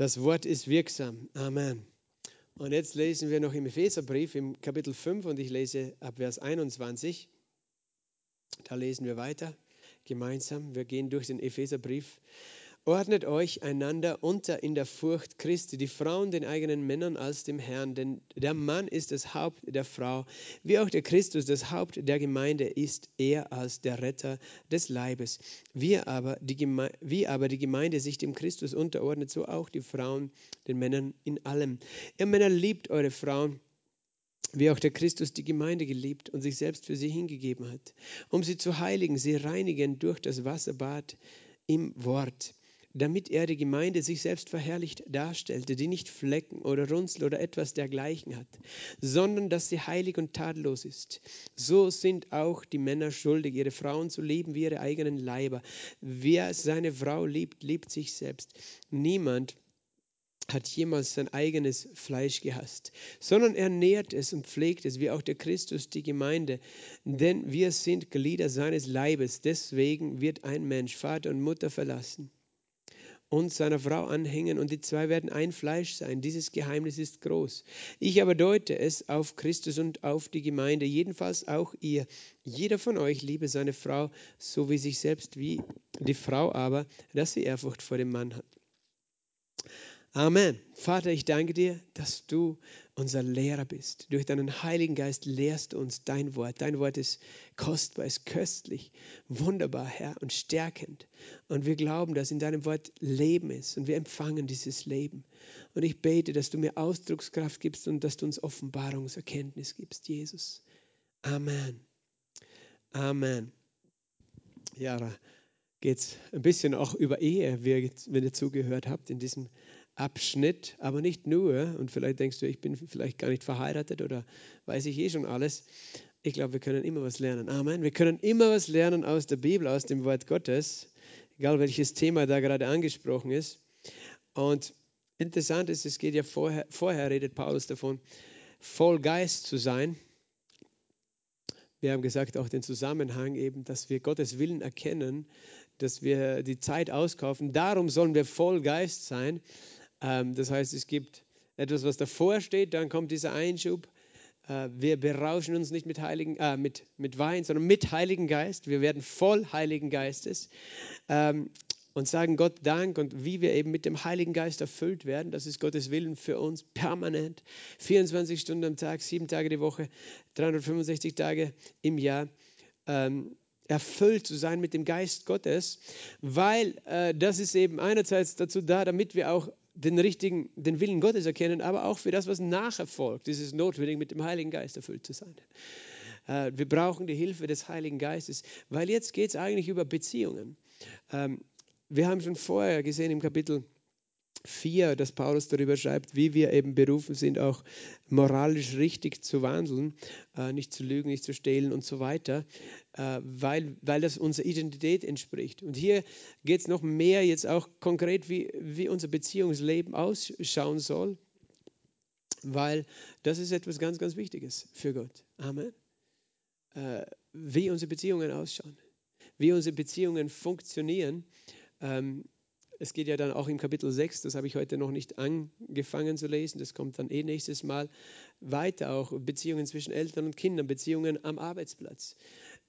Das Wort ist wirksam. Amen. Und jetzt lesen wir noch im Epheserbrief im Kapitel 5 und ich lese ab Vers 21. Da lesen wir weiter gemeinsam. Wir gehen durch den Epheserbrief. Ordnet euch einander unter in der Furcht Christi, die Frauen den eigenen Männern als dem Herrn, denn der Mann ist das Haupt der Frau, wie auch der Christus das Haupt der Gemeinde ist, er als der Retter des Leibes. Wie aber die, Geme wie aber die Gemeinde sich dem Christus unterordnet, so auch die Frauen den Männern in allem. Ihr Männer liebt eure Frauen, wie auch der Christus die Gemeinde geliebt und sich selbst für sie hingegeben hat, um sie zu heiligen, sie reinigen durch das Wasserbad im Wort damit er die Gemeinde sich selbst verherrlicht darstellte, die nicht Flecken oder Runzel oder etwas dergleichen hat, sondern dass sie heilig und tadellos ist. So sind auch die Männer schuldig, ihre Frauen zu lieben wie ihre eigenen Leiber. Wer seine Frau liebt, liebt sich selbst. Niemand hat jemals sein eigenes Fleisch gehasst, sondern er nährt es und pflegt es, wie auch der Christus die Gemeinde. Denn wir sind Glieder seines Leibes. Deswegen wird ein Mensch Vater und Mutter verlassen und seiner Frau anhängen und die zwei werden ein Fleisch sein. Dieses Geheimnis ist groß. Ich aber deute es auf Christus und auf die Gemeinde, jedenfalls auch ihr. Jeder von euch liebe seine Frau, so wie sich selbst, wie die Frau aber, dass sie Ehrfurcht vor dem Mann hat. Amen. Vater, ich danke dir, dass du unser Lehrer bist. Durch deinen Heiligen Geist lehrst du uns dein Wort. Dein Wort ist kostbar, ist köstlich, wunderbar, Herr, und stärkend. Und wir glauben, dass in deinem Wort Leben ist und wir empfangen dieses Leben. Und ich bete, dass du mir Ausdruckskraft gibst und dass du uns Offenbarungserkenntnis gibst, Jesus. Amen. Amen. Ja, da geht es ein bisschen auch über Ehe, wenn ihr zugehört habt in diesem Abschnitt, aber nicht nur. Und vielleicht denkst du, ich bin vielleicht gar nicht verheiratet oder weiß ich eh schon alles. Ich glaube, wir können immer was lernen. Amen. Wir können immer was lernen aus der Bibel, aus dem Wort Gottes, egal welches Thema da gerade angesprochen ist. Und interessant ist, es geht ja vorher, vorher redet Paulus davon, voll Geist zu sein. Wir haben gesagt, auch den Zusammenhang eben, dass wir Gottes Willen erkennen, dass wir die Zeit auskaufen. Darum sollen wir voll Geist sein. Ähm, das heißt, es gibt etwas, was davor steht, dann kommt dieser Einschub. Äh, wir berauschen uns nicht mit, Heiligen, äh, mit, mit Wein, sondern mit Heiligen Geist. Wir werden voll Heiligen Geistes ähm, und sagen Gott Dank und wie wir eben mit dem Heiligen Geist erfüllt werden. Das ist Gottes Willen für uns permanent. 24 Stunden am Tag, sieben Tage die Woche, 365 Tage im Jahr. Ähm, erfüllt zu sein mit dem Geist Gottes, weil äh, das ist eben einerseits dazu da, damit wir auch den richtigen, den Willen Gottes erkennen, aber auch für das, was nachher folgt. Es ist notwendig, mit dem Heiligen Geist erfüllt zu sein. Äh, wir brauchen die Hilfe des Heiligen Geistes, weil jetzt geht es eigentlich über Beziehungen. Ähm, wir haben schon vorher gesehen im Kapitel 4, dass Paulus darüber schreibt, wie wir eben berufen sind, auch moralisch richtig zu wandeln, äh, nicht zu lügen, nicht zu stehlen und so weiter, äh, weil, weil das unserer Identität entspricht. Und hier geht es noch mehr jetzt auch konkret, wie, wie unser Beziehungsleben ausschauen soll, weil das ist etwas ganz, ganz Wichtiges für Gott. Amen. Äh, wie unsere Beziehungen ausschauen, wie unsere Beziehungen funktionieren. Ähm, es geht ja dann auch im Kapitel 6, das habe ich heute noch nicht angefangen zu lesen, das kommt dann eh nächstes Mal, weiter auch Beziehungen zwischen Eltern und Kindern, Beziehungen am Arbeitsplatz.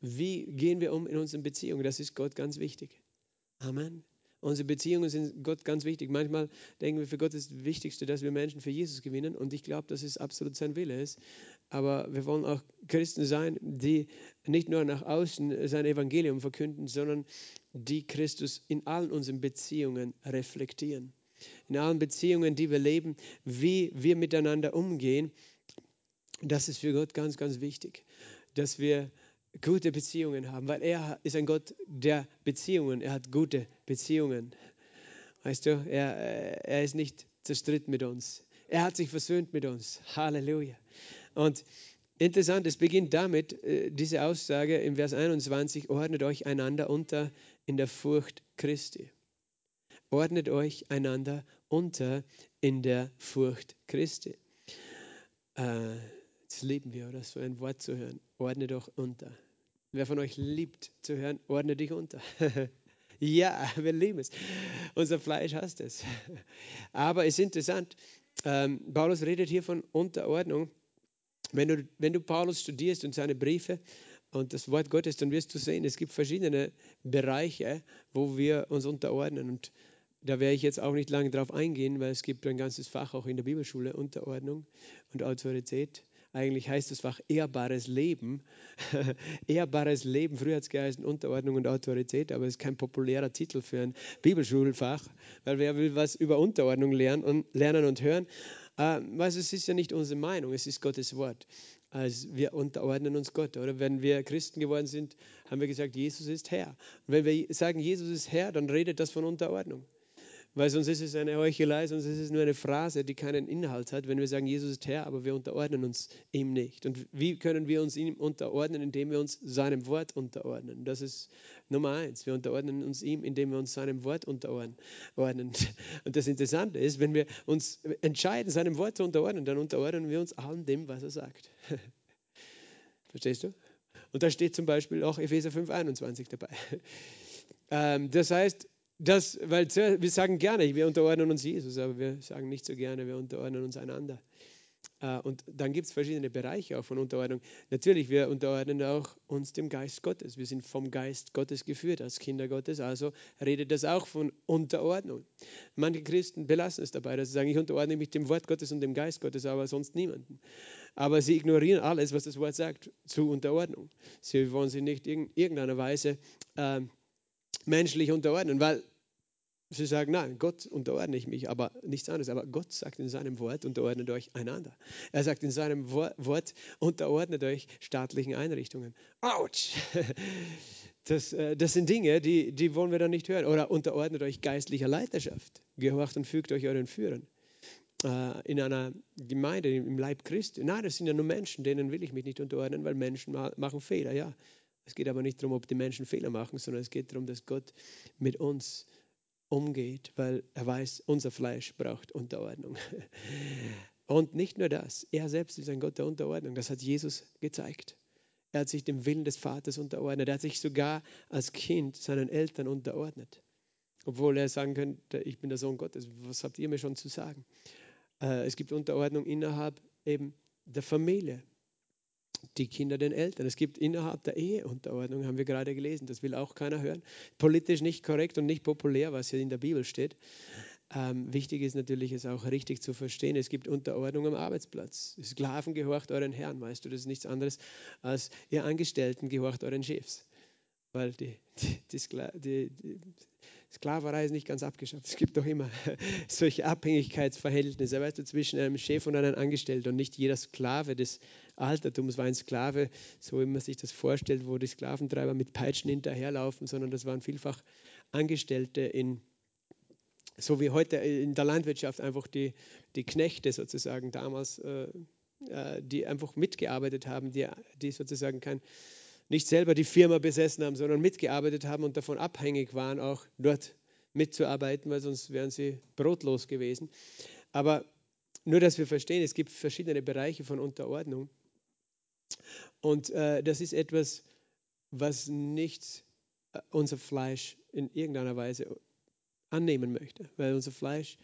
Wie gehen wir um in unseren Beziehungen? Das ist Gott ganz wichtig. Amen. Unsere Beziehungen sind Gott ganz wichtig. Manchmal denken wir, für Gott ist das Wichtigste, dass wir Menschen für Jesus gewinnen. Und ich glaube, dass es absolut sein Wille ist. Aber wir wollen auch Christen sein, die nicht nur nach außen sein Evangelium verkünden, sondern die Christus in allen unseren Beziehungen reflektieren. In allen Beziehungen, die wir leben, wie wir miteinander umgehen. Das ist für Gott ganz, ganz wichtig, dass wir gute Beziehungen haben, weil er ist ein Gott der Beziehungen. Er hat gute Beziehungen. Weißt du, er, er ist nicht zerstritten mit uns. Er hat sich versöhnt mit uns. Halleluja. Und interessant, es beginnt damit, äh, diese Aussage im Vers 21, ordnet euch einander unter in der Furcht Christi. Ordnet euch einander unter in der Furcht Christi. Äh, das lieben wir, oder so ein Wort zu hören. Ordne doch unter. Wer von euch liebt zu hören, ordne dich unter. Ja, wir lieben es. Unser Fleisch hasst es. Aber es ist interessant, ähm, Paulus redet hier von Unterordnung. Wenn du, wenn du Paulus studierst und seine Briefe und das Wort Gottes, dann wirst du sehen, es gibt verschiedene Bereiche, wo wir uns unterordnen. Und da werde ich jetzt auch nicht lange drauf eingehen, weil es gibt ein ganzes Fach auch in der Bibelschule, Unterordnung und Autorität. Eigentlich heißt das Fach ehrbares Leben. ehrbares Leben, früher hat es geheißen Unterordnung und Autorität, aber es ist kein populärer Titel für ein Bibelschulfach, weil wer will was über Unterordnung lernen und, lernen und hören. Äh, es ist ja nicht unsere Meinung, es ist Gottes Wort. Also wir unterordnen uns Gott. Oder wenn wir Christen geworden sind, haben wir gesagt, Jesus ist Herr. Und wenn wir sagen, Jesus ist Herr, dann redet das von Unterordnung. Weil sonst ist es eine Heuchelei, sonst ist es nur eine Phrase, die keinen Inhalt hat, wenn wir sagen, Jesus ist Herr, aber wir unterordnen uns ihm nicht. Und wie können wir uns ihm unterordnen, indem wir uns seinem Wort unterordnen? Das ist Nummer eins. Wir unterordnen uns ihm, indem wir uns seinem Wort unterordnen. Und das Interessante ist, wenn wir uns entscheiden, seinem Wort zu unterordnen, dann unterordnen wir uns allem dem, was er sagt. Verstehst du? Und da steht zum Beispiel auch Epheser 5, 21 dabei. Ähm, das heißt, das, weil wir sagen gerne, wir unterordnen uns Jesus, aber wir sagen nicht so gerne, wir unterordnen uns einander. Äh, und dann gibt es verschiedene Bereiche auch von Unterordnung. Natürlich, wir unterordnen auch uns dem Geist Gottes. Wir sind vom Geist Gottes geführt als Kinder Gottes, also redet das auch von Unterordnung. Manche Christen belassen es dabei, dass sie sagen, ich unterordne mich dem Wort Gottes und dem Geist Gottes, aber sonst niemanden. Aber sie ignorieren alles, was das Wort sagt, zu Unterordnung. Sie wollen sich nicht in irgendeiner Weise äh, menschlich unterordnen, weil Sie sagen, nein, Gott unterordne ich mich, aber nichts anderes. Aber Gott sagt in seinem Wort, unterordnet euch einander. Er sagt in seinem Wort, unterordnet euch staatlichen Einrichtungen. Autsch! Das, äh, das sind Dinge, die, die wollen wir dann nicht hören. Oder unterordnet euch geistlicher Leiterschaft. Gehorcht und fügt euch euren Führern. Äh, in einer Gemeinde, im Leib Christi. Nein, das sind ja nur Menschen, denen will ich mich nicht unterordnen, weil Menschen machen Fehler, ja. Es geht aber nicht darum, ob die Menschen Fehler machen, sondern es geht darum, dass Gott mit uns umgeht, weil er weiß, unser Fleisch braucht Unterordnung. Und nicht nur das, er selbst ist ein Gott der Unterordnung. Das hat Jesus gezeigt. Er hat sich dem Willen des Vaters unterordnet. Er hat sich sogar als Kind seinen Eltern unterordnet. Obwohl er sagen könnte, ich bin der Sohn Gottes. Was habt ihr mir schon zu sagen? Äh, es gibt Unterordnung innerhalb eben der Familie die Kinder den Eltern. Es gibt innerhalb der Ehe Unterordnung, haben wir gerade gelesen. Das will auch keiner hören. Politisch nicht korrekt und nicht populär, was hier in der Bibel steht. Ähm, wichtig ist natürlich, es auch richtig zu verstehen. Es gibt Unterordnung am Arbeitsplatz. Sklaven gehorcht euren Herrn, weißt du, das ist nichts anderes als ihr Angestellten gehorcht euren Chefs. Weil die, die, die, die Sklaverei ist nicht ganz abgeschafft. Es gibt doch immer solche Abhängigkeitsverhältnisse weißt du, zwischen einem Chef und einem Angestellten. Und nicht jeder Sklave des Altertums war ein Sklave, so wie man sich das vorstellt, wo die Sklaventreiber mit Peitschen hinterherlaufen, sondern das waren vielfach Angestellte in, so wie heute in der Landwirtschaft einfach die, die Knechte sozusagen damals, äh, äh die einfach mitgearbeitet haben, die, die sozusagen kein nicht selber die Firma besessen haben, sondern mitgearbeitet haben und davon abhängig waren, auch dort mitzuarbeiten, weil sonst wären sie brotlos gewesen. Aber nur, dass wir verstehen, es gibt verschiedene Bereiche von Unterordnung. Und äh, das ist etwas, was nicht äh, unser Fleisch in irgendeiner Weise annehmen möchte, weil unser Fleisch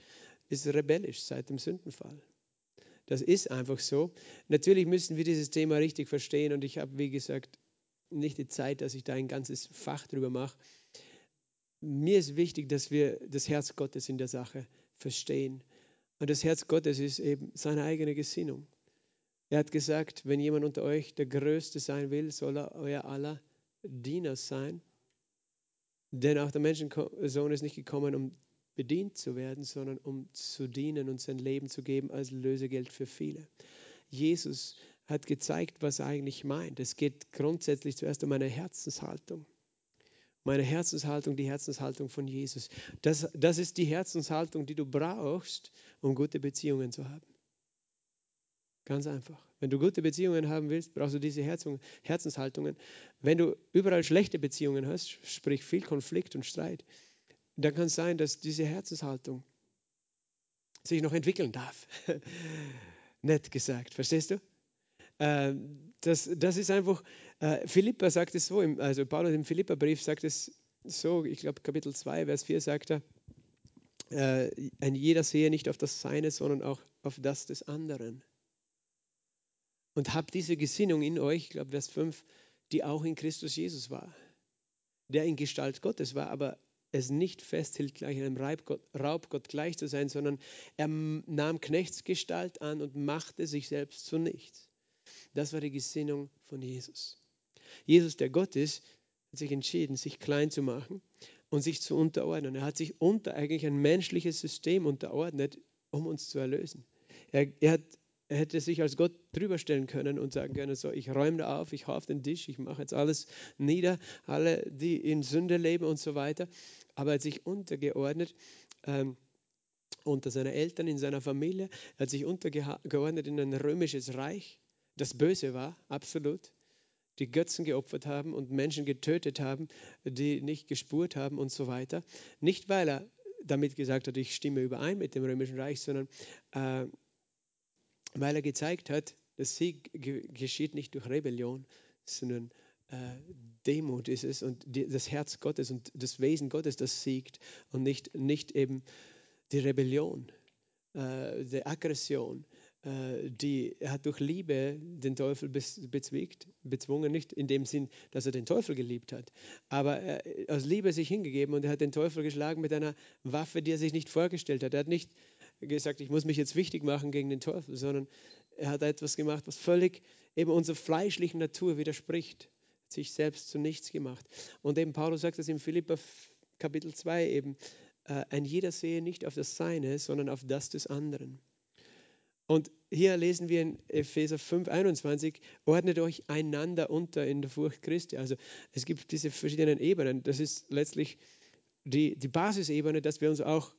ist rebellisch seit dem Sündenfall. Das ist einfach so. Natürlich müssen wir dieses Thema richtig verstehen und ich habe, wie gesagt, nicht die Zeit, dass ich da ein ganzes Fach drüber mache. Mir ist wichtig, dass wir das Herz Gottes in der Sache verstehen. Und das Herz Gottes ist eben seine eigene Gesinnung. Er hat gesagt, wenn jemand unter euch der Größte sein will, soll er euer aller Diener sein. Denn auch der Menschensohn ist nicht gekommen, um bedient zu werden, sondern um zu dienen und sein Leben zu geben als Lösegeld für viele. Jesus hat gezeigt, was er eigentlich meint. Es geht grundsätzlich zuerst um eine Herzenshaltung. Meine Herzenshaltung, die Herzenshaltung von Jesus. Das, das ist die Herzenshaltung, die du brauchst, um gute Beziehungen zu haben. Ganz einfach. Wenn du gute Beziehungen haben willst, brauchst du diese Herzenshaltungen. Wenn du überall schlechte Beziehungen hast, sprich viel Konflikt und Streit, dann kann es sein, dass diese Herzenshaltung sich noch entwickeln darf. Nett gesagt, verstehst du? Ähm, das, das ist einfach, äh, Philippa sagt es so, also Paulus im Philippa-Brief sagt es so, ich glaube Kapitel 2, Vers 4 sagt er, äh, ein jeder sehe nicht auf das Seine, sondern auch auf das des anderen. Und habt diese Gesinnung in euch, ich glaube Vers 5, die auch in Christus Jesus war, der in Gestalt Gottes war, aber es nicht festhielt, gleich einem Raubgott, gleich zu sein, sondern er nahm Knechtsgestalt an und machte sich selbst zu nichts. Das war die Gesinnung von Jesus. Jesus, der Gott ist, hat sich entschieden, sich klein zu machen und sich zu unterordnen. Er hat sich unter eigentlich ein menschliches System unterordnet, um uns zu erlösen. Er, er, hat, er hätte sich als Gott drüber stellen können und sagen können, so, ich räume da auf, ich hau auf den Tisch, ich mache jetzt alles nieder, alle, die in Sünde leben und so weiter. Aber er hat sich untergeordnet ähm, unter seine Eltern, in seiner Familie. Er hat sich untergeordnet in ein römisches Reich, das böse war, absolut die Götzen geopfert haben und Menschen getötet haben, die nicht gespurt haben und so weiter. Nicht, weil er damit gesagt hat, ich stimme überein mit dem Römischen Reich, sondern äh, weil er gezeigt hat, der Sieg geschieht nicht durch Rebellion, sondern äh, Demut ist es und die, das Herz Gottes und das Wesen Gottes, das siegt und nicht, nicht eben die Rebellion, äh, die Aggression, äh, die, er hat durch Liebe den Teufel bezwickt, bezwungen, nicht in dem Sinn, dass er den Teufel geliebt hat, aber er, aus Liebe sich hingegeben und er hat den Teufel geschlagen mit einer Waffe, die er sich nicht vorgestellt hat. Er hat nicht gesagt, ich muss mich jetzt wichtig machen gegen den Teufel, sondern er hat etwas gemacht, was völlig eben unserer fleischlichen Natur widerspricht, sich selbst zu nichts gemacht. Und eben Paulus sagt das in Philippa Kapitel 2 eben, äh, ein jeder sehe nicht auf das Seine, sondern auf das des anderen. Und hier lesen wir in Epheser 5, 21, ordnet euch einander unter in der Furcht Christi. Also es gibt diese verschiedenen Ebenen. Das ist letztlich die, die Basisebene, dass wir uns auch,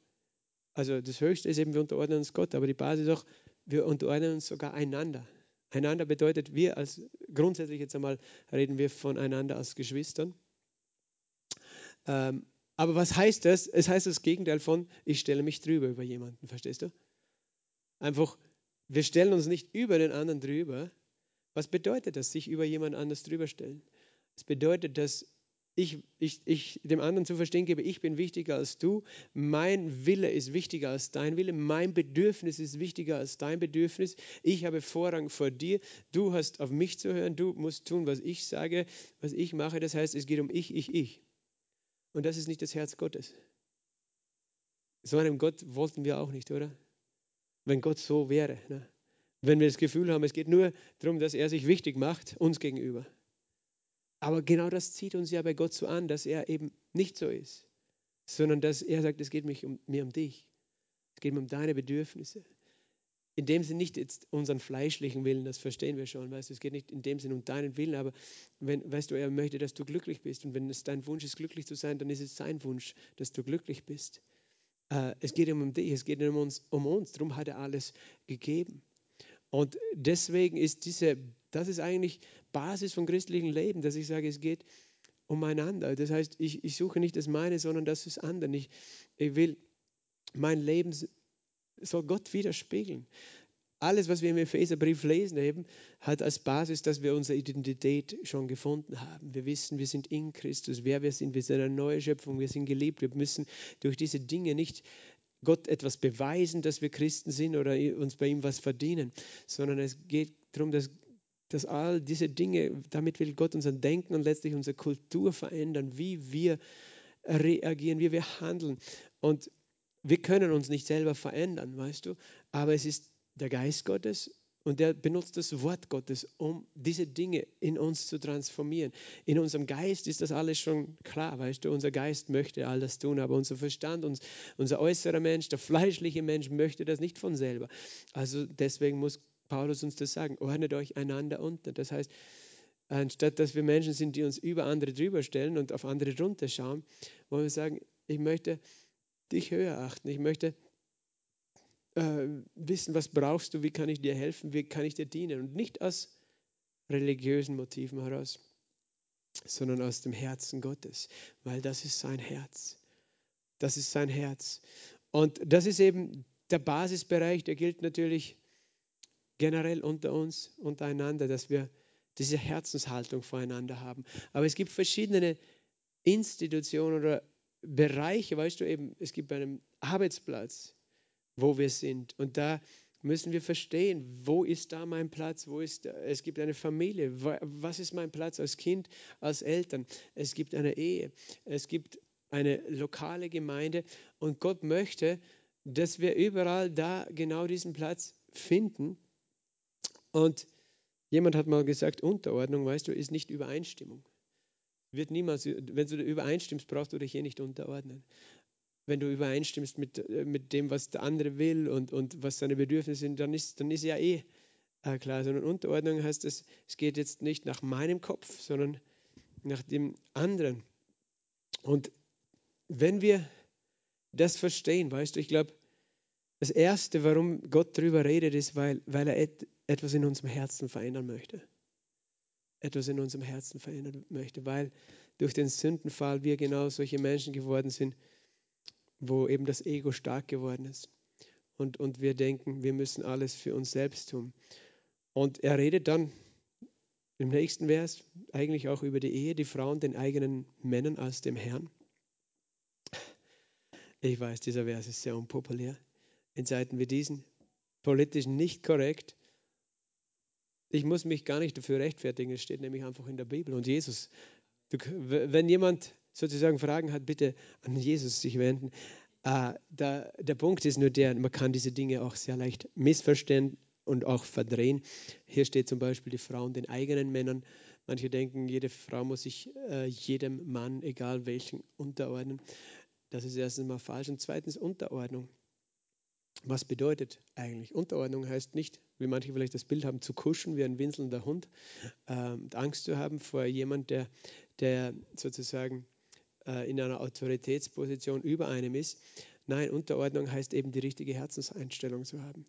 also das Höchste ist eben, wir unterordnen uns Gott, aber die Basis ist auch, wir unterordnen uns sogar einander. Einander bedeutet, wir als, grundsätzlich jetzt einmal reden wir voneinander als Geschwistern. Ähm, aber was heißt das? Es heißt das Gegenteil von, ich stelle mich drüber über jemanden, verstehst du? Einfach, wir stellen uns nicht über den anderen drüber. Was bedeutet das, sich über jemand anders drüber stellen? Es bedeutet, dass ich, ich, ich dem anderen zu verstehen gebe, ich bin wichtiger als du, mein Wille ist wichtiger als dein Wille, mein Bedürfnis ist wichtiger als dein Bedürfnis, ich habe Vorrang vor dir, du hast auf mich zu hören, du musst tun, was ich sage, was ich mache, das heißt, es geht um ich, ich, ich. Und das ist nicht das Herz Gottes. So einem Gott wollten wir auch nicht, oder? wenn Gott so wäre. Ne? Wenn wir das Gefühl haben, es geht nur darum, dass er sich wichtig macht, uns gegenüber. Aber genau das zieht uns ja bei Gott so an, dass er eben nicht so ist, sondern dass er sagt, es geht mich um, mir um dich. Es geht mir um deine Bedürfnisse. In dem Sinne nicht jetzt unseren fleischlichen Willen, das verstehen wir schon, weißt du, es geht nicht in dem Sinne um deinen Willen, aber wenn, weißt du, er möchte, dass du glücklich bist und wenn es dein Wunsch ist, glücklich zu sein, dann ist es sein Wunsch, dass du glücklich bist. Äh, es geht ihm um dich, es geht um uns, um uns. Darum hat er alles gegeben. Und deswegen ist diese, das ist eigentlich Basis von christlichem Leben, dass ich sage, es geht umeinander. Das heißt, ich, ich suche nicht das meine, sondern das des anderen. Ich, ich will mein Leben soll Gott widerspiegeln alles, was wir im Epheserbrief lesen, eben, hat als Basis, dass wir unsere Identität schon gefunden haben. Wir wissen, wir sind in Christus, wer wir sind. Wir sind eine neue Schöpfung, wir sind geliebt. Wir müssen durch diese Dinge nicht Gott etwas beweisen, dass wir Christen sind oder uns bei ihm was verdienen, sondern es geht darum, dass, dass all diese Dinge, damit will Gott unser Denken und letztlich unsere Kultur verändern, wie wir reagieren, wie wir handeln. Und wir können uns nicht selber verändern, weißt du, aber es ist der Geist Gottes und der benutzt das Wort Gottes, um diese Dinge in uns zu transformieren. In unserem Geist ist das alles schon klar, weißt du, unser Geist möchte all das tun, aber unser Verstand, uns, unser äußerer Mensch, der fleischliche Mensch möchte das nicht von selber. Also deswegen muss Paulus uns das sagen, ordnet euch einander unter. Das heißt, anstatt dass wir Menschen sind, die uns über andere drüber stellen und auf andere drunter schauen, wollen wir sagen, ich möchte dich höher achten, ich möchte äh, wissen, was brauchst du, wie kann ich dir helfen, wie kann ich dir dienen. Und nicht aus religiösen Motiven heraus, sondern aus dem Herzen Gottes, weil das ist sein Herz. Das ist sein Herz. Und das ist eben der Basisbereich, der gilt natürlich generell unter uns, untereinander, dass wir diese Herzenshaltung voreinander haben. Aber es gibt verschiedene Institutionen oder Bereiche, weißt du eben, es gibt einen Arbeitsplatz, wo wir sind. Und da müssen wir verstehen, wo ist da mein Platz, wo ist, es gibt eine Familie, was ist mein Platz als Kind, als Eltern, es gibt eine Ehe, es gibt eine lokale Gemeinde und Gott möchte, dass wir überall da genau diesen Platz finden. Und jemand hat mal gesagt, Unterordnung, weißt du, ist nicht Übereinstimmung. Wird niemals, wenn du übereinstimmst, brauchst du dich hier nicht unterordnen wenn du übereinstimmst mit, mit dem, was der andere will und, und was seine Bedürfnisse sind, dann ist, dann ist ja eh äh, klar. Sondern Unterordnung heißt, es, es geht jetzt nicht nach meinem Kopf, sondern nach dem anderen. Und wenn wir das verstehen, weißt du, ich glaube, das Erste, warum Gott darüber redet, ist, weil, weil er et, etwas in unserem Herzen verändern möchte. Etwas in unserem Herzen verändern möchte, weil durch den Sündenfall wir genau solche Menschen geworden sind, wo eben das Ego stark geworden ist. Und, und wir denken, wir müssen alles für uns selbst tun. Und er redet dann im nächsten Vers eigentlich auch über die Ehe, die Frauen den eigenen Männern als dem Herrn. Ich weiß, dieser Vers ist sehr unpopulär. In Zeiten wie diesen, politisch nicht korrekt. Ich muss mich gar nicht dafür rechtfertigen, es steht nämlich einfach in der Bibel. Und Jesus, wenn jemand sozusagen Fragen hat, bitte an Jesus sich wenden. Äh, da, der Punkt ist nur der, man kann diese Dinge auch sehr leicht missverstehen und auch verdrehen. Hier steht zum Beispiel die Frauen den eigenen Männern. Manche denken, jede Frau muss sich äh, jedem Mann, egal welchen, unterordnen. Das ist erstens mal falsch. Und zweitens Unterordnung. Was bedeutet eigentlich? Unterordnung heißt nicht, wie manche vielleicht das Bild haben, zu kuschen wie ein winselnder Hund, äh, Angst zu haben vor jemand, der, der sozusagen äh, in einer Autoritätsposition über einem ist. Nein, Unterordnung heißt eben die richtige Herzenseinstellung zu haben.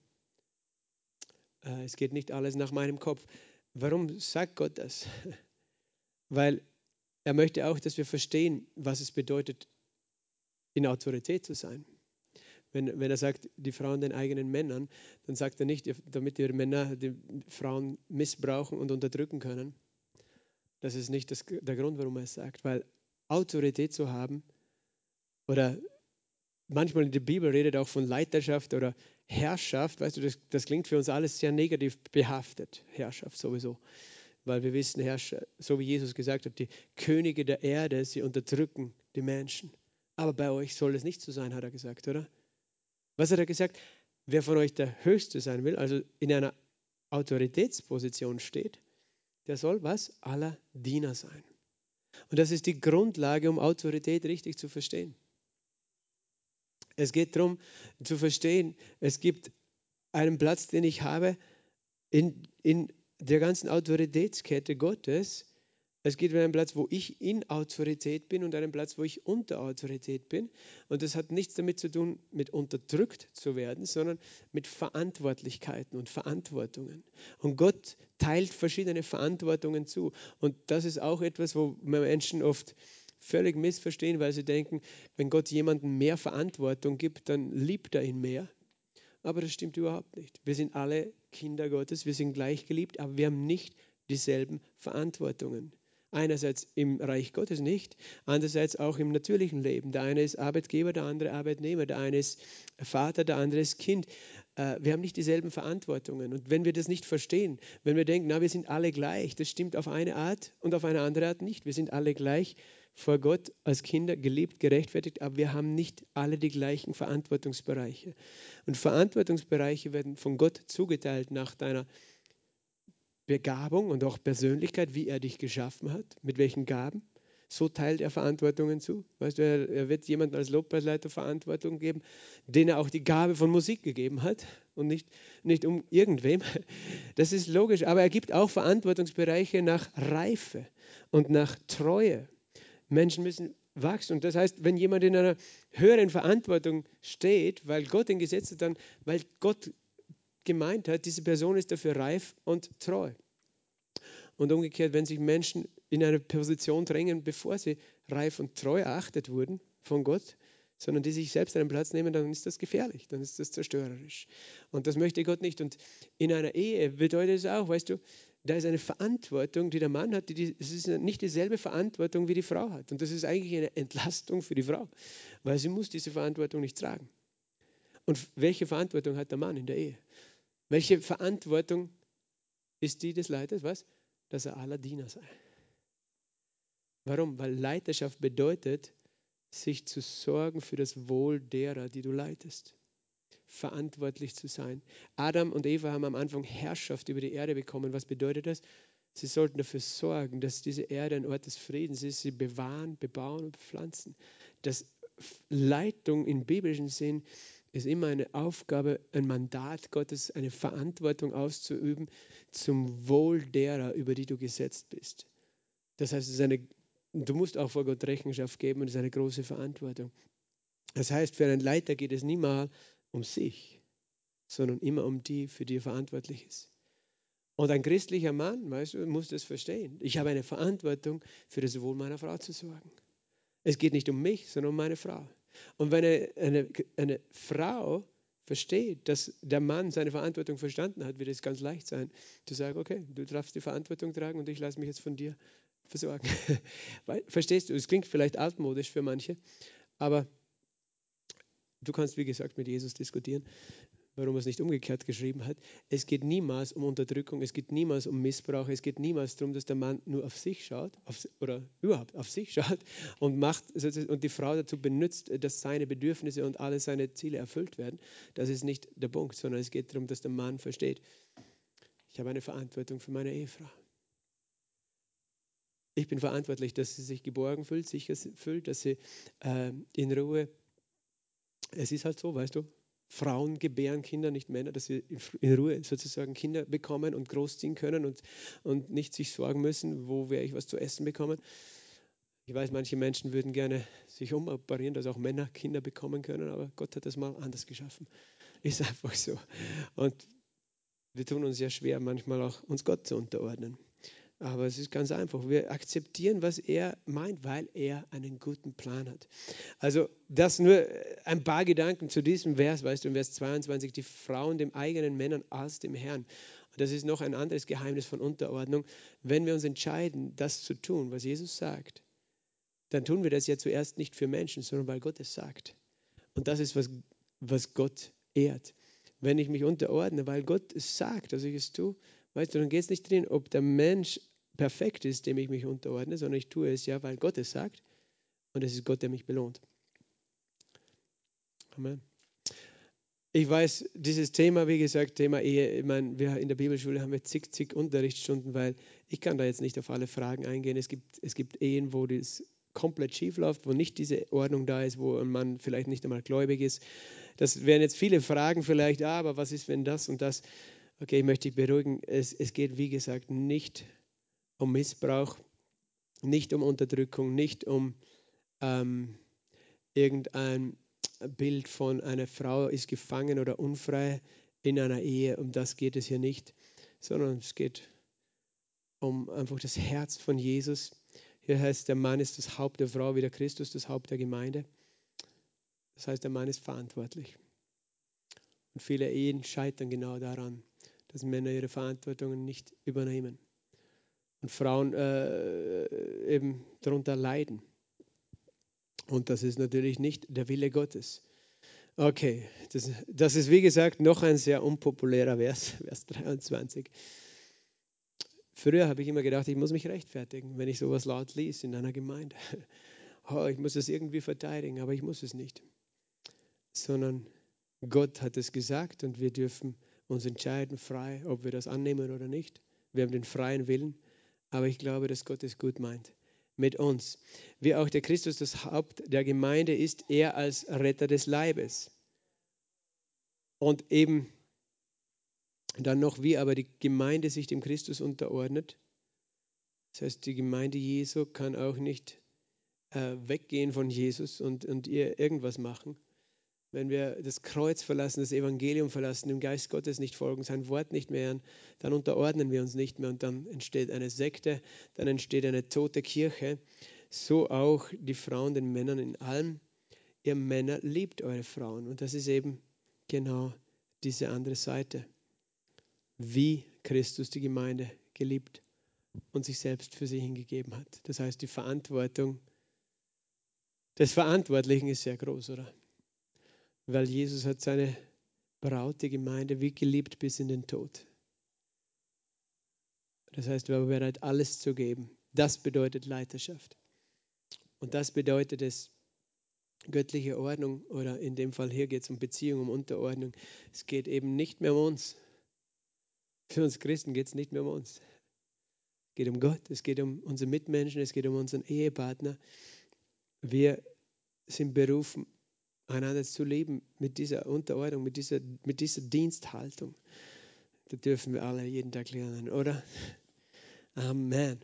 Äh, es geht nicht alles nach meinem Kopf. Warum sagt Gott das? Weil er möchte auch, dass wir verstehen, was es bedeutet, in Autorität zu sein. Wenn, wenn er sagt, die Frauen den eigenen Männern, dann sagt er nicht, damit die Männer die Frauen missbrauchen und unterdrücken können. Das ist nicht das, der Grund, warum er es sagt, weil Autorität zu haben. Oder manchmal in der Bibel redet auch von Leiterschaft oder Herrschaft. Weißt du, das, das klingt für uns alles sehr negativ behaftet. Herrschaft sowieso. Weil wir wissen, Herrscher, so wie Jesus gesagt hat, die Könige der Erde, sie unterdrücken die Menschen. Aber bei euch soll es nicht so sein, hat er gesagt, oder? Was hat er gesagt? Wer von euch der Höchste sein will, also in einer Autoritätsposition steht, der soll was? Aller Diener sein. Und das ist die Grundlage, um Autorität richtig zu verstehen. Es geht darum zu verstehen, es gibt einen Platz, den ich habe in, in der ganzen Autoritätskette Gottes es gibt einen Platz, wo ich in Autorität bin und einen Platz, wo ich unter Autorität bin. Und das hat nichts damit zu tun, mit unterdrückt zu werden, sondern mit Verantwortlichkeiten und Verantwortungen. Und Gott teilt verschiedene Verantwortungen zu. Und das ist auch etwas, wo Menschen oft völlig missverstehen, weil sie denken, wenn Gott jemandem mehr Verantwortung gibt, dann liebt er ihn mehr. Aber das stimmt überhaupt nicht. Wir sind alle Kinder Gottes, wir sind gleich geliebt, aber wir haben nicht dieselben Verantwortungen. Einerseits im Reich Gottes nicht, andererseits auch im natürlichen Leben. Der eine ist Arbeitgeber, der andere Arbeitnehmer, der eine ist Vater, der andere ist Kind. Äh, wir haben nicht dieselben Verantwortungen. Und wenn wir das nicht verstehen, wenn wir denken, na, wir sind alle gleich, das stimmt auf eine Art und auf eine andere Art nicht. Wir sind alle gleich vor Gott als Kinder geliebt, gerechtfertigt, aber wir haben nicht alle die gleichen Verantwortungsbereiche. Und Verantwortungsbereiche werden von Gott zugeteilt nach deiner Begabung und auch Persönlichkeit, wie er dich geschaffen hat, mit welchen Gaben. So teilt er Verantwortungen zu. Weißt du, er, wird jemandem als Lobpreisleiter Verantwortung geben, den er auch die Gabe von Musik gegeben hat und nicht, nicht um irgendwem. Das ist logisch, aber er gibt auch Verantwortungsbereiche nach Reife und nach Treue. Menschen müssen wachsen. Und das heißt, wenn jemand in einer höheren Verantwortung steht, weil Gott ihn gesetzt hat, dann, weil Gott gemeint hat, diese Person ist dafür reif und treu. Und umgekehrt, wenn sich Menschen in eine Position drängen, bevor sie reif und treu erachtet wurden von Gott, sondern die sich selbst einen Platz nehmen, dann ist das gefährlich, dann ist das zerstörerisch. Und das möchte Gott nicht. Und in einer Ehe bedeutet es auch, weißt du, da ist eine Verantwortung, die der Mann hat, die, es ist nicht dieselbe Verantwortung, wie die Frau hat. Und das ist eigentlich eine Entlastung für die Frau, weil sie muss diese Verantwortung nicht tragen. Und welche Verantwortung hat der Mann in der Ehe? Welche Verantwortung ist die des Leiters? Was? Dass er aller Diener sei. Warum? Weil Leiterschaft bedeutet, sich zu sorgen für das Wohl derer, die du leitest verantwortlich zu sein. Adam und Eva haben am Anfang Herrschaft über die Erde bekommen. Was bedeutet das? Sie sollten dafür sorgen, dass diese Erde ein Ort des Friedens ist, sie bewahren, bebauen und pflanzen. Das Leitung im biblischen Sinn ist immer eine Aufgabe, ein Mandat Gottes, eine Verantwortung auszuüben zum Wohl derer, über die du gesetzt bist. Das heißt, eine, du musst auch vor Gott Rechenschaft geben und es ist eine große Verantwortung. Das heißt, für einen Leiter geht es niemals um sich, sondern immer um die, für die er verantwortlich ist. Und ein christlicher Mann, weißt du, muss das verstehen. Ich habe eine Verantwortung, für das Wohl meiner Frau zu sorgen. Es geht nicht um mich, sondern um meine Frau. Und wenn eine, eine, eine Frau versteht, dass der Mann seine Verantwortung verstanden hat, wird es ganz leicht sein, zu sagen, okay, du darfst die Verantwortung tragen und ich lasse mich jetzt von dir versorgen. Verstehst du? Es klingt vielleicht altmodisch für manche, aber Du kannst, wie gesagt, mit Jesus diskutieren, warum er es nicht umgekehrt geschrieben hat. Es geht niemals um Unterdrückung, es geht niemals um Missbrauch, es geht niemals darum, dass der Mann nur auf sich schaut auf, oder überhaupt auf sich schaut und, macht, und die Frau dazu benutzt, dass seine Bedürfnisse und alle seine Ziele erfüllt werden. Das ist nicht der Punkt, sondern es geht darum, dass der Mann versteht, ich habe eine Verantwortung für meine Ehefrau. Ich bin verantwortlich, dass sie sich geborgen fühlt, sicher fühlt, dass sie äh, in Ruhe es ist halt so, weißt du, Frauen gebären Kinder, nicht Männer, dass sie in Ruhe sozusagen Kinder bekommen und großziehen können und, und nicht sich sorgen müssen, wo werde ich was zu essen bekommen. Ich weiß, manche Menschen würden gerne sich umoperieren, dass auch Männer Kinder bekommen können, aber Gott hat das mal anders geschaffen. Ist einfach so. Und wir tun uns ja schwer, manchmal auch uns Gott zu unterordnen. Aber es ist ganz einfach. Wir akzeptieren, was er meint, weil er einen guten Plan hat. Also das nur ein paar Gedanken zu diesem Vers, weißt du, in Vers 22, die Frauen dem eigenen Männern als dem Herrn. Das ist noch ein anderes Geheimnis von Unterordnung. Wenn wir uns entscheiden, das zu tun, was Jesus sagt, dann tun wir das ja zuerst nicht für Menschen, sondern weil Gott es sagt. Und das ist, was, was Gott ehrt. Wenn ich mich unterordne, weil Gott es sagt, dass ich es tue, weißt du, dann geht es nicht drin, ob der Mensch perfekt ist, dem ich mich unterordne, sondern ich tue es ja, weil Gott es sagt. Und es ist Gott, der mich belohnt. Amen. Ich weiß, dieses Thema, wie gesagt, Thema Ehe, ich meine, wir in der Bibelschule haben wir zig, zig Unterrichtsstunden, weil ich kann da jetzt nicht auf alle Fragen eingehen. Es gibt, es gibt Ehen, wo das komplett schief läuft, wo nicht diese Ordnung da ist, wo ein Mann vielleicht nicht einmal gläubig ist. Das wären jetzt viele Fragen vielleicht, ja, aber was ist, wenn das und das? Okay, ich möchte dich beruhigen. Es, es geht, wie gesagt, nicht um Missbrauch, nicht um Unterdrückung, nicht um ähm, irgendein Bild von einer Frau ist gefangen oder unfrei in einer Ehe. Um das geht es hier nicht, sondern es geht um einfach das Herz von Jesus. Hier heißt, der Mann ist das Haupt der Frau, wie der Christus das Haupt der Gemeinde. Das heißt, der Mann ist verantwortlich. Und viele Ehen scheitern genau daran, dass Männer ihre Verantwortungen nicht übernehmen und Frauen äh, eben darunter leiden. Und das ist natürlich nicht der Wille Gottes. Okay, das, das ist wie gesagt noch ein sehr unpopulärer Vers, Vers 23. Früher habe ich immer gedacht, ich muss mich rechtfertigen, wenn ich sowas laut liest in einer Gemeinde. Oh, ich muss es irgendwie verteidigen, aber ich muss es nicht. Sondern Gott hat es gesagt und wir dürfen uns entscheiden frei, ob wir das annehmen oder nicht. Wir haben den freien Willen aber ich glaube, dass Gott es gut meint mit uns. Wie auch der Christus das Haupt der Gemeinde ist, er als Retter des Leibes. Und eben dann noch, wie aber die Gemeinde sich dem Christus unterordnet. Das heißt, die Gemeinde Jesu kann auch nicht äh, weggehen von Jesus und, und ihr irgendwas machen, wenn wir das Kreuz verlassen, das Evangelium verlassen, dem Geist Gottes nicht folgen, sein Wort nicht mehr hören, dann unterordnen wir uns nicht mehr und dann entsteht eine Sekte, dann entsteht eine tote Kirche. So auch die Frauen den Männern in allem. Ihr Männer liebt eure Frauen und das ist eben genau diese andere Seite. Wie Christus die Gemeinde geliebt und sich selbst für sie hingegeben hat. Das heißt, die Verantwortung des Verantwortlichen ist sehr groß, oder? Weil Jesus hat seine Braut, die Gemeinde, wie geliebt bis in den Tod. Das heißt, wir war bereit, alles zu geben. Das bedeutet Leiterschaft. Und das bedeutet es, göttliche Ordnung oder in dem Fall hier geht es um Beziehung, um Unterordnung. Es geht eben nicht mehr um uns. Für uns Christen geht es nicht mehr um uns. Es geht um Gott, es geht um unsere Mitmenschen, es geht um unseren Ehepartner. Wir sind berufen, einander zu leben mit dieser Unterordnung, mit dieser, mit dieser Diensthaltung. Da dürfen wir alle jeden Tag lernen, oder? Amen.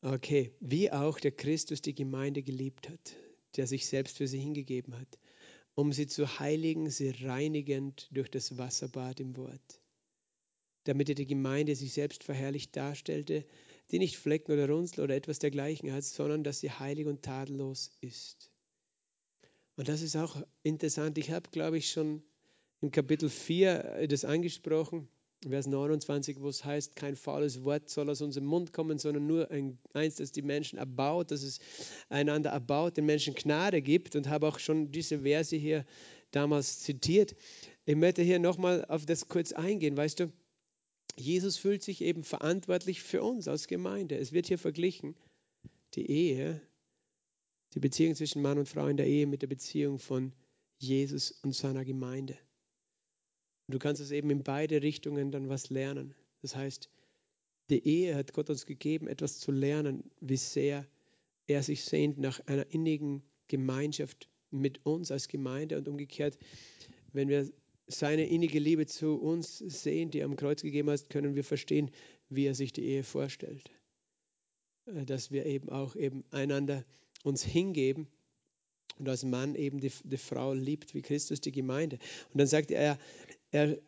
Okay, wie auch der Christus die Gemeinde geliebt hat, der sich selbst für sie hingegeben hat, um sie zu heiligen, sie reinigend durch das Wasserbad im Wort, damit er die Gemeinde sich selbst verherrlicht darstellte, die nicht Flecken oder Runzel oder etwas dergleichen hat, sondern dass sie heilig und tadellos ist. Und das ist auch interessant. Ich habe, glaube ich, schon im Kapitel 4 das angesprochen. Vers 29, wo es heißt, kein faules Wort soll aus unserem Mund kommen, sondern nur ein, eins, das die Menschen erbaut, dass es einander erbaut, den Menschen Gnade gibt und habe auch schon diese Verse hier damals zitiert. Ich möchte hier nochmal auf das kurz eingehen. Weißt du, Jesus fühlt sich eben verantwortlich für uns als Gemeinde. Es wird hier verglichen, die Ehe, die Beziehung zwischen Mann und Frau in der Ehe mit der Beziehung von Jesus und seiner Gemeinde. Und du kannst es eben in beide Richtungen dann was lernen. Das heißt, die Ehe hat Gott uns gegeben, etwas zu lernen, wie sehr er sich sehnt nach einer innigen Gemeinschaft mit uns als Gemeinde und umgekehrt, wenn wir seine innige Liebe zu uns sehen, die er am Kreuz gegeben hat, können wir verstehen, wie er sich die Ehe vorstellt. Äh, dass wir eben auch eben einander uns hingeben und als Mann eben die, die Frau liebt, wie Christus die Gemeinde. Und dann sagt er, er,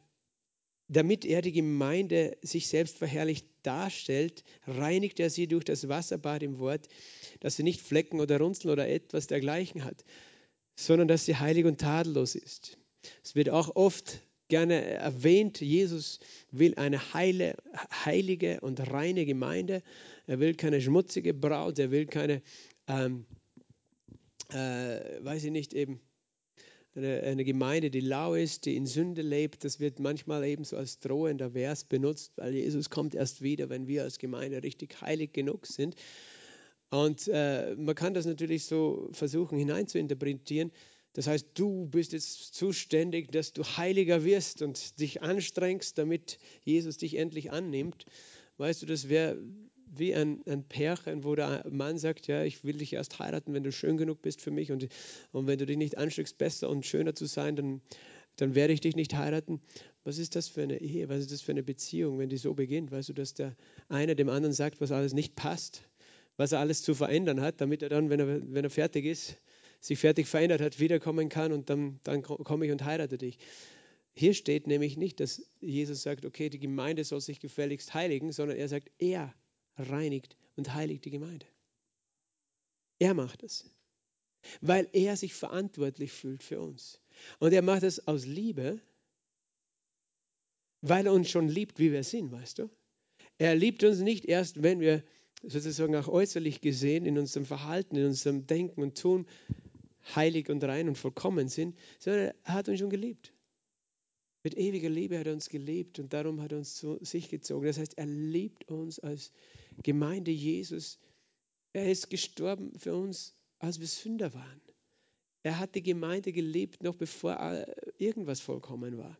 damit er die Gemeinde sich selbst verherrlicht darstellt, reinigt er sie durch das Wasserbad im Wort, dass sie nicht Flecken oder Runzeln oder etwas dergleichen hat, sondern dass sie heilig und tadellos ist. Es wird auch oft gerne erwähnt, Jesus will eine heile, heilige und reine Gemeinde. Er will keine schmutzige Braut, er will keine, ähm, äh, weiß ich nicht, eben eine, eine, Gemeinde, die lau ist, die in Sünde lebt, das wird manchmal eben so als drohender Vers benutzt, weil Jesus kommt erst wieder, wenn wir als Gemeinde richtig heilig genug sind. Und äh, man kann das natürlich so versuchen hineinzuinterpretieren. Das heißt, du bist jetzt zuständig, dass du heiliger wirst und dich anstrengst, damit Jesus dich endlich annimmt. Weißt du, das wäre wie ein, ein Pärchen, wo der Mann sagt, ja, ich will dich erst heiraten, wenn du schön genug bist für mich und, und wenn du dich nicht anstrengst, besser und schöner zu sein, dann, dann werde ich dich nicht heiraten. Was ist das für eine Ehe? Was ist das für eine Beziehung, wenn die so beginnt? Weißt du, dass der eine dem anderen sagt, was alles nicht passt, was er alles zu verändern hat, damit er dann, wenn er, wenn er fertig ist, sich fertig verändert hat, wiederkommen kann und dann, dann komme ich und heirate dich. Hier steht nämlich nicht, dass Jesus sagt, okay, die Gemeinde soll sich gefälligst heiligen, sondern er sagt, er reinigt und heiligt die Gemeinde. Er macht es, weil er sich verantwortlich fühlt für uns. Und er macht es aus Liebe, weil er uns schon liebt, wie wir sind, weißt du? Er liebt uns nicht erst, wenn wir sozusagen auch äußerlich gesehen in unserem Verhalten, in unserem Denken und Tun heilig und rein und vollkommen sind, sondern er hat uns schon geliebt. Mit ewiger Liebe hat er uns geliebt und darum hat er uns zu sich gezogen. Das heißt, er liebt uns als Gemeinde Jesus. Er ist gestorben für uns, als wir Sünder waren. Er hat die Gemeinde geliebt, noch bevor irgendwas vollkommen war.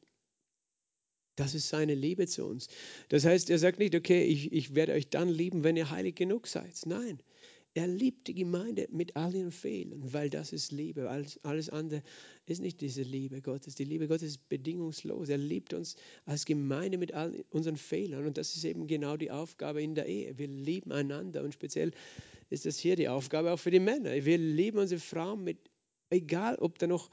Das ist seine Liebe zu uns. Das heißt, er sagt nicht, okay, ich, ich werde euch dann lieben, wenn ihr heilig genug seid. Nein, er liebt die Gemeinde mit all ihren Fehlern, weil das ist Liebe. Alles, alles andere ist nicht diese Liebe Gottes. Die Liebe Gottes ist bedingungslos. Er liebt uns als Gemeinde mit all unseren Fehlern. Und das ist eben genau die Aufgabe in der Ehe. Wir lieben einander und speziell ist das hier die Aufgabe auch für die Männer. Wir lieben unsere Frauen mit, egal ob da noch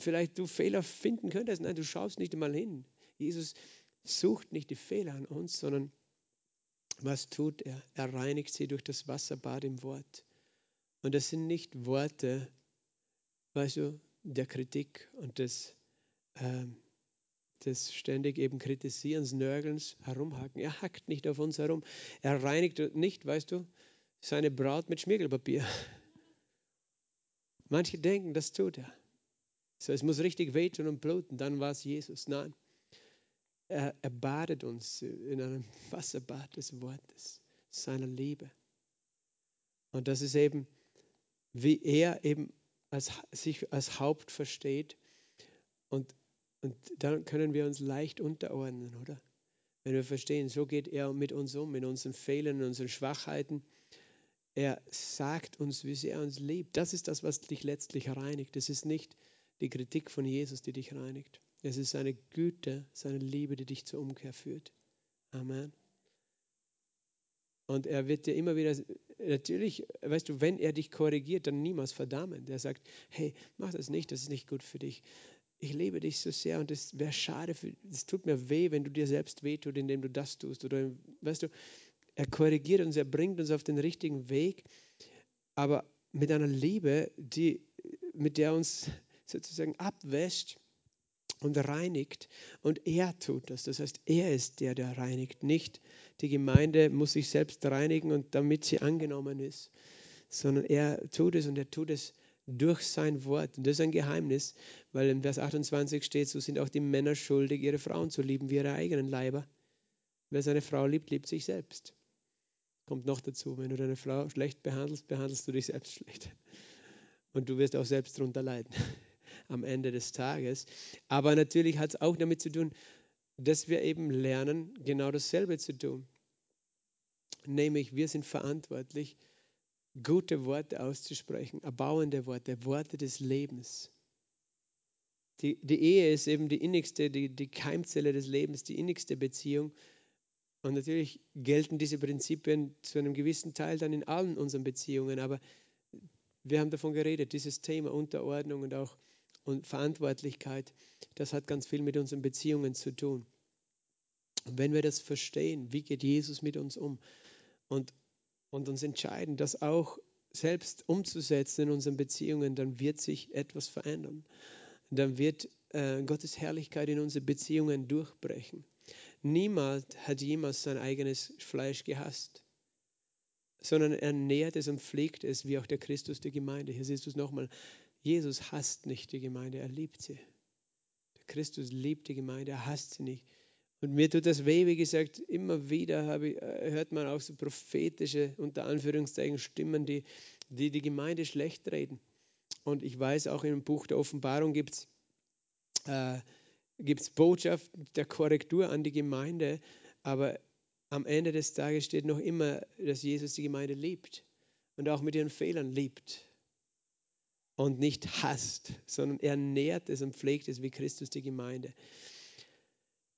vielleicht du Fehler finden könntest. Nein, du schaust nicht einmal hin. Jesus sucht nicht die Fehler an uns, sondern was tut er? Er reinigt sie durch das Wasserbad im Wort. Und das sind nicht Worte, weißt du, der Kritik und des, äh, des ständig eben Kritisierens, Nörgelns, Herumhacken. Er hackt nicht auf uns herum. Er reinigt nicht, weißt du, seine Braut mit Schmirgelpapier. Manche denken, das tut er. So, es muss richtig wehtun und bluten, dann war es Jesus. Nein, er, er badet uns in einem Wasserbad des Wortes, seiner Liebe. Und das ist eben, wie er eben als, sich als Haupt versteht. Und, und dann können wir uns leicht unterordnen, oder? Wenn wir verstehen, so geht er mit uns um, in unseren Fehlern, in unseren Schwachheiten. Er sagt uns, wie sehr er uns liebt. Das ist das, was dich letztlich reinigt. Es ist nicht die Kritik von Jesus, die dich reinigt. Es ist seine Güte, seine Liebe, die dich zur Umkehr führt. Amen. Und er wird dir immer wieder, natürlich, weißt du, wenn er dich korrigiert, dann niemals verdammen. Der sagt, hey, mach das nicht, das ist nicht gut für dich. Ich liebe dich so sehr und es wäre schade, es tut mir weh, wenn du dir selbst wehtut, indem du das tust. Oder, weißt du, er korrigiert uns, er bringt uns auf den richtigen Weg, aber mit einer Liebe, die, mit der uns sozusagen abwäscht und reinigt. Und er tut das. Das heißt, er ist der, der reinigt. Nicht die Gemeinde muss sich selbst reinigen und damit sie angenommen ist, sondern er tut es und er tut es durch sein Wort. Und das ist ein Geheimnis, weil in Vers 28 steht, so sind auch die Männer schuldig, ihre Frauen zu lieben wie ihre eigenen Leiber. Wer seine Frau liebt, liebt sich selbst. Kommt noch dazu, wenn du deine Frau schlecht behandelst, behandelst du dich selbst schlecht. Und du wirst auch selbst darunter leiden am Ende des Tages. Aber natürlich hat es auch damit zu tun, dass wir eben lernen, genau dasselbe zu tun. Nämlich, wir sind verantwortlich, gute Worte auszusprechen, erbauende Worte, Worte des Lebens. Die, die Ehe ist eben die innigste, die, die Keimzelle des Lebens, die innigste Beziehung. Und natürlich gelten diese Prinzipien zu einem gewissen Teil dann in allen unseren Beziehungen. Aber wir haben davon geredet, dieses Thema Unterordnung und auch und Verantwortlichkeit, das hat ganz viel mit unseren Beziehungen zu tun. Und wenn wir das verstehen, wie geht Jesus mit uns um und, und uns entscheiden, das auch selbst umzusetzen in unseren Beziehungen, dann wird sich etwas verändern. Dann wird äh, Gottes Herrlichkeit in unsere Beziehungen durchbrechen. Niemand hat jemals sein eigenes Fleisch gehasst, sondern er nährt es und pflegt es, wie auch der Christus der Gemeinde. Hier siehst du es nochmal. Jesus hasst nicht die Gemeinde, er liebt sie. Der Christus liebt die Gemeinde, er hasst sie nicht. Und mir tut das weh, wie gesagt, immer wieder ich, äh, hört man auch so prophetische, unter Anführungszeichen, Stimmen, die die, die Gemeinde schlecht reden. Und ich weiß, auch im Buch der Offenbarung gibt es äh, gibt's der Korrektur an die Gemeinde, aber am Ende des Tages steht noch immer, dass Jesus die Gemeinde liebt und auch mit ihren Fehlern liebt und nicht hasst, sondern er nährt es und pflegt es wie Christus die Gemeinde.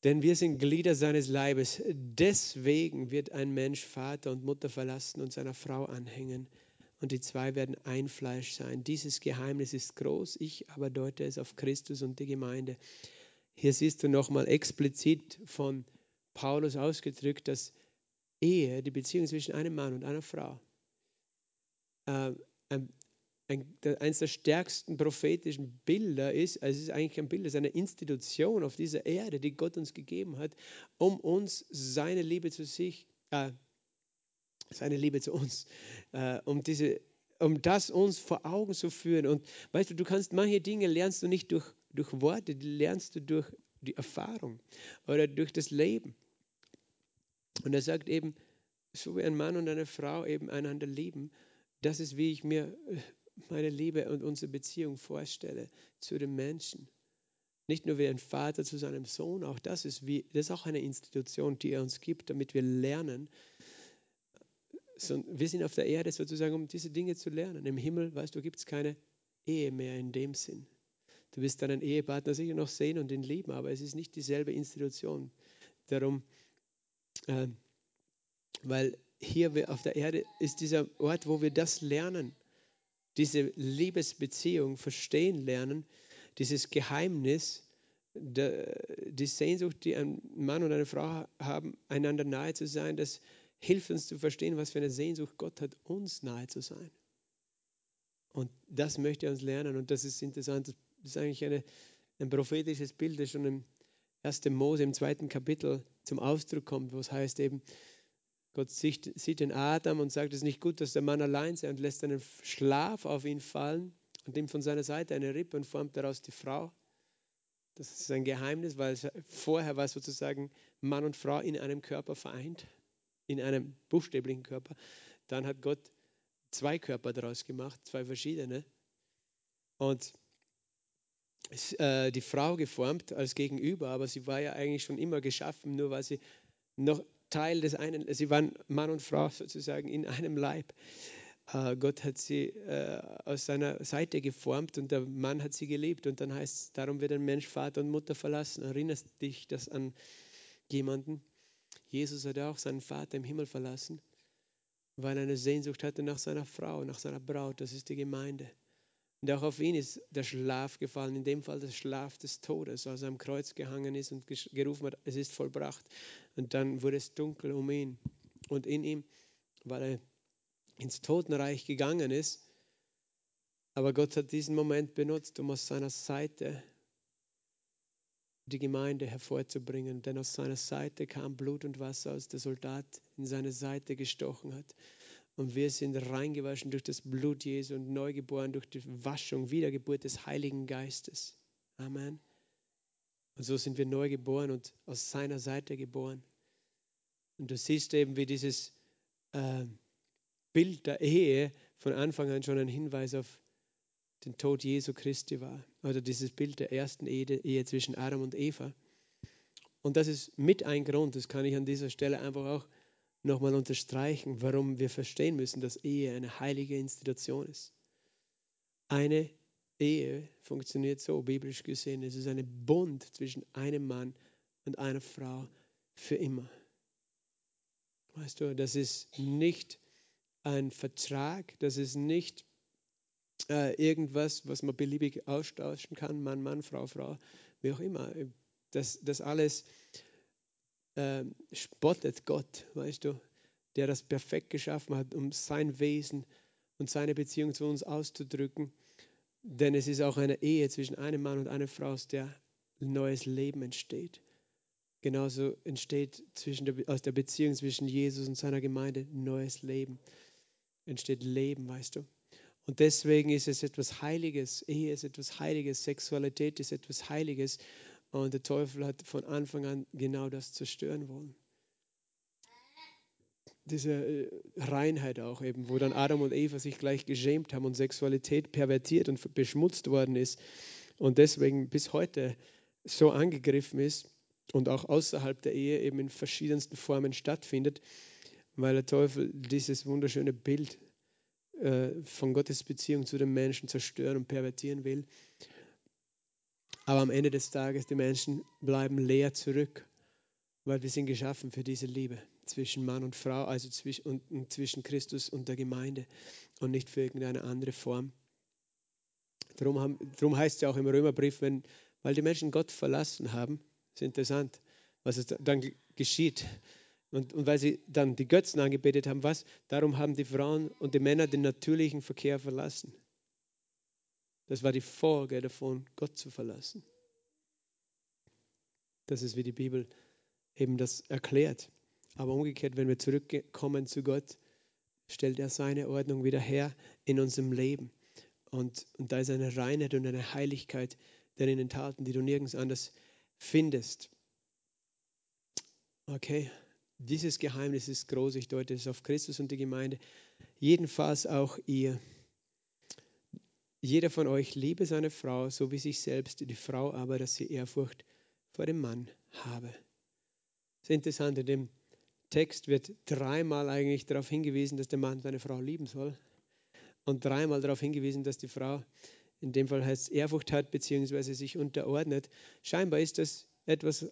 Denn wir sind Glieder seines Leibes. Deswegen wird ein Mensch Vater und Mutter verlassen und seiner Frau anhängen. Und die zwei werden ein Fleisch sein. Dieses Geheimnis ist groß. Ich aber deute es auf Christus und die Gemeinde. Hier siehst du nochmal explizit von Paulus ausgedrückt, dass Ehe, die Beziehung zwischen einem Mann und einer Frau, äh, ein ein, eines der stärksten prophetischen Bilder ist, also es ist eigentlich ein Bild, es ist eine Institution auf dieser Erde, die Gott uns gegeben hat, um uns seine Liebe zu sich, äh, seine Liebe zu uns, äh, um diese, um das uns vor Augen zu führen. Und weißt du, du kannst manche Dinge lernst du nicht durch, durch Worte, die lernst du durch die Erfahrung oder durch das Leben. Und er sagt eben, so wie ein Mann und eine Frau eben einander lieben, das ist, wie ich mir äh, meine Liebe und unsere Beziehung vorstelle zu den Menschen. Nicht nur wie ein Vater zu seinem Sohn, auch das ist, wie, das ist auch eine Institution, die er uns gibt, damit wir lernen. wir sind auf der Erde sozusagen, um diese Dinge zu lernen. Im Himmel, weißt du, gibt es keine Ehe mehr in dem Sinn. Du wirst deinen Ehepartner sicher noch sehen und ihn lieben, aber es ist nicht dieselbe Institution. Darum, äh, weil hier auf der Erde ist dieser Ort, wo wir das lernen diese Liebesbeziehung verstehen lernen, dieses Geheimnis, die Sehnsucht, die ein Mann und eine Frau haben, einander nahe zu sein, das hilft uns zu verstehen, was für eine Sehnsucht Gott hat, uns nahe zu sein. Und das möchte er uns lernen und das ist interessant. Das ist eigentlich eine, ein prophetisches Bild, das schon im 1. Mose im zweiten Kapitel zum Ausdruck kommt, wo es heißt eben, Gott sieht, sieht den Adam und sagt, es ist nicht gut, dass der Mann allein sei und lässt einen Schlaf auf ihn fallen und nimmt von seiner Seite eine Rippe und formt daraus die Frau. Das ist ein Geheimnis, weil vorher war sozusagen Mann und Frau in einem Körper vereint, in einem buchstäblichen Körper. Dann hat Gott zwei Körper daraus gemacht, zwei verschiedene. Und äh, die Frau geformt als Gegenüber, aber sie war ja eigentlich schon immer geschaffen, nur weil sie noch Teil des einen, sie waren Mann und Frau sozusagen in einem Leib. Äh, Gott hat sie äh, aus seiner Seite geformt und der Mann hat sie geliebt. Und dann heißt es, darum wird ein Mensch Vater und Mutter verlassen. Erinnerst dich das an jemanden? Jesus hat auch seinen Vater im Himmel verlassen, weil er eine Sehnsucht hatte nach seiner Frau, nach seiner Braut. Das ist die Gemeinde. Und auch auf ihn ist der Schlaf gefallen, in dem Fall der Schlaf des Todes, als er am Kreuz gehangen ist und gerufen hat, es ist vollbracht. Und dann wurde es dunkel um ihn und in ihm, weil er ins Totenreich gegangen ist. Aber Gott hat diesen Moment benutzt, um aus seiner Seite die Gemeinde hervorzubringen. Denn aus seiner Seite kam Blut und Wasser, als der Soldat in seine Seite gestochen hat. Und wir sind reingewaschen durch das Blut Jesu und neugeboren durch die Waschung, Wiedergeburt des Heiligen Geistes. Amen. Und so sind wir neu geboren und aus seiner Seite geboren. Und du siehst eben, wie dieses äh, Bild der Ehe von Anfang an schon ein Hinweis auf den Tod Jesu Christi war. Oder dieses Bild der ersten Ehe, Ehe zwischen Adam und Eva. Und das ist mit ein Grund, das kann ich an dieser Stelle einfach auch nochmal unterstreichen, warum wir verstehen müssen, dass Ehe eine heilige Institution ist. Eine Ehe funktioniert so, biblisch gesehen. Es ist ein Bund zwischen einem Mann und einer Frau für immer. Weißt du, das ist nicht ein Vertrag, das ist nicht äh, irgendwas, was man beliebig austauschen kann, Mann, Mann, Frau, Frau, wie auch immer. Das, das alles äh, spottet Gott, weißt du, der das perfekt geschaffen hat, um sein Wesen und seine Beziehung zu uns auszudrücken. Denn es ist auch eine Ehe zwischen einem Mann und einer Frau, aus der neues Leben entsteht. Genauso entsteht der, aus der Beziehung zwischen Jesus und seiner Gemeinde ein neues Leben. Entsteht Leben, weißt du. Und deswegen ist es etwas Heiliges. Ehe ist etwas Heiliges. Sexualität ist etwas Heiliges. Und der Teufel hat von Anfang an genau das zerstören wollen. Diese äh, Reinheit auch eben, wo dann Adam und Eva sich gleich geschämt haben und Sexualität pervertiert und beschmutzt worden ist und deswegen bis heute so angegriffen ist und auch außerhalb der Ehe eben in verschiedensten Formen stattfindet, weil der Teufel dieses wunderschöne Bild äh, von Gottes Beziehung zu den Menschen zerstören und pervertieren will. Aber am Ende des Tages, die Menschen bleiben leer zurück, weil wir sind geschaffen für diese Liebe zwischen Mann und Frau, also zwischen, und, zwischen Christus und der Gemeinde und nicht für irgendeine andere Form. Darum, haben, darum heißt es ja auch im Römerbrief, wenn, weil die Menschen Gott verlassen haben, ist interessant, was dann geschieht. Und, und weil sie dann die Götzen angebetet haben, was? Darum haben die Frauen und die Männer den natürlichen Verkehr verlassen. Das war die Folge davon, Gott zu verlassen. Das ist, wie die Bibel eben das erklärt. Aber umgekehrt, wenn wir zurückkommen zu Gott, stellt er seine Ordnung wieder her in unserem Leben. Und, und da ist eine Reinheit und eine Heiligkeit darin enthalten, die du nirgends anders findest. Okay, dieses Geheimnis ist groß. Ich deute es auf Christus und die Gemeinde. Jedenfalls auch ihr. Jeder von euch liebe seine Frau, so wie sich selbst, die Frau aber, dass sie Ehrfurcht vor dem Mann habe. Das ist interessant, in dem Text wird dreimal eigentlich darauf hingewiesen, dass der Mann seine Frau lieben soll. Und dreimal darauf hingewiesen, dass die Frau, in dem Fall heißt Ehrfurcht hat, beziehungsweise sich unterordnet. Scheinbar ist das etwas,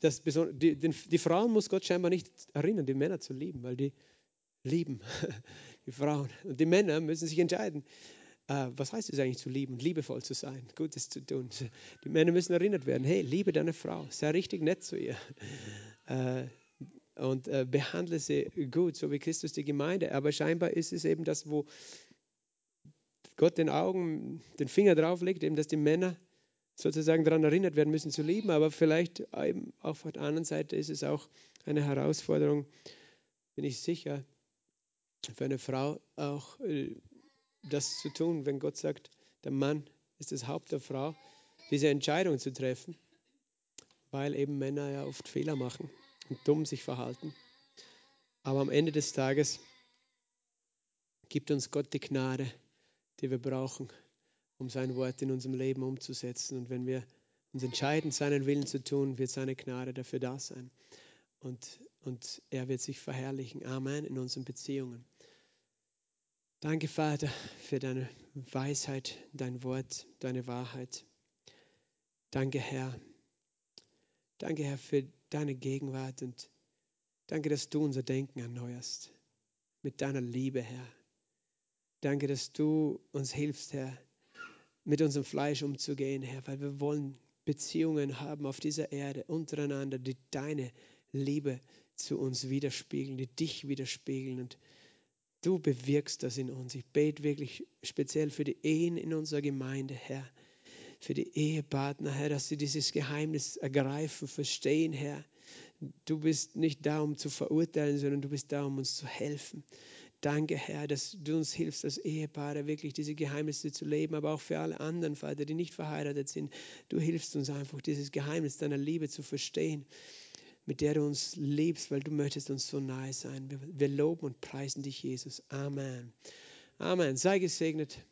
das die, die Frauen muss Gott scheinbar nicht erinnern, die Männer zu lieben, weil die lieben die Frauen. Und die Männer müssen sich entscheiden, äh, was heißt es eigentlich zu lieben, liebevoll zu sein, Gutes zu tun. Die Männer müssen erinnert werden, hey, liebe deine Frau, sei richtig nett zu ihr äh, und äh, behandle sie gut, so wie Christus die Gemeinde. Aber scheinbar ist es eben das, wo Gott den Augen, den Finger drauf legt, eben, dass die Männer sozusagen daran erinnert werden müssen zu lieben, aber vielleicht eben auf der anderen Seite ist es auch eine Herausforderung, bin ich sicher, für eine Frau auch äh, das zu tun, wenn Gott sagt, der Mann ist das Haupt der Frau, diese Entscheidung zu treffen, weil eben Männer ja oft Fehler machen und dumm sich verhalten. Aber am Ende des Tages gibt uns Gott die Gnade, die wir brauchen, um sein Wort in unserem Leben umzusetzen. Und wenn wir uns entscheiden, seinen Willen zu tun, wird seine Gnade dafür da sein. Und, und er wird sich verherrlichen. Amen in unseren Beziehungen. Danke, Vater, für deine Weisheit, dein Wort, deine Wahrheit. Danke, Herr. Danke, Herr, für deine Gegenwart und danke, dass du unser Denken erneuerst mit deiner Liebe, Herr. Danke, dass du uns hilfst, Herr, mit unserem Fleisch umzugehen, Herr, weil wir wollen Beziehungen haben auf dieser Erde untereinander, die deine Liebe zu uns widerspiegeln, die dich widerspiegeln und Du bewirkst das in uns. Ich bete wirklich speziell für die Ehen in unserer Gemeinde, Herr. Für die Ehepartner, Herr, dass sie dieses Geheimnis ergreifen, verstehen, Herr. Du bist nicht da, um zu verurteilen, sondern du bist da, um uns zu helfen. Danke, Herr, dass du uns hilfst, als Ehepaare wirklich diese Geheimnisse zu leben, aber auch für alle anderen, Vater, die nicht verheiratet sind. Du hilfst uns einfach, dieses Geheimnis deiner Liebe zu verstehen mit der du uns liebst, weil du möchtest uns so nahe sein. Wir, loben und preisen dich, Jesus. Amen. Amen. Sei gesegnet.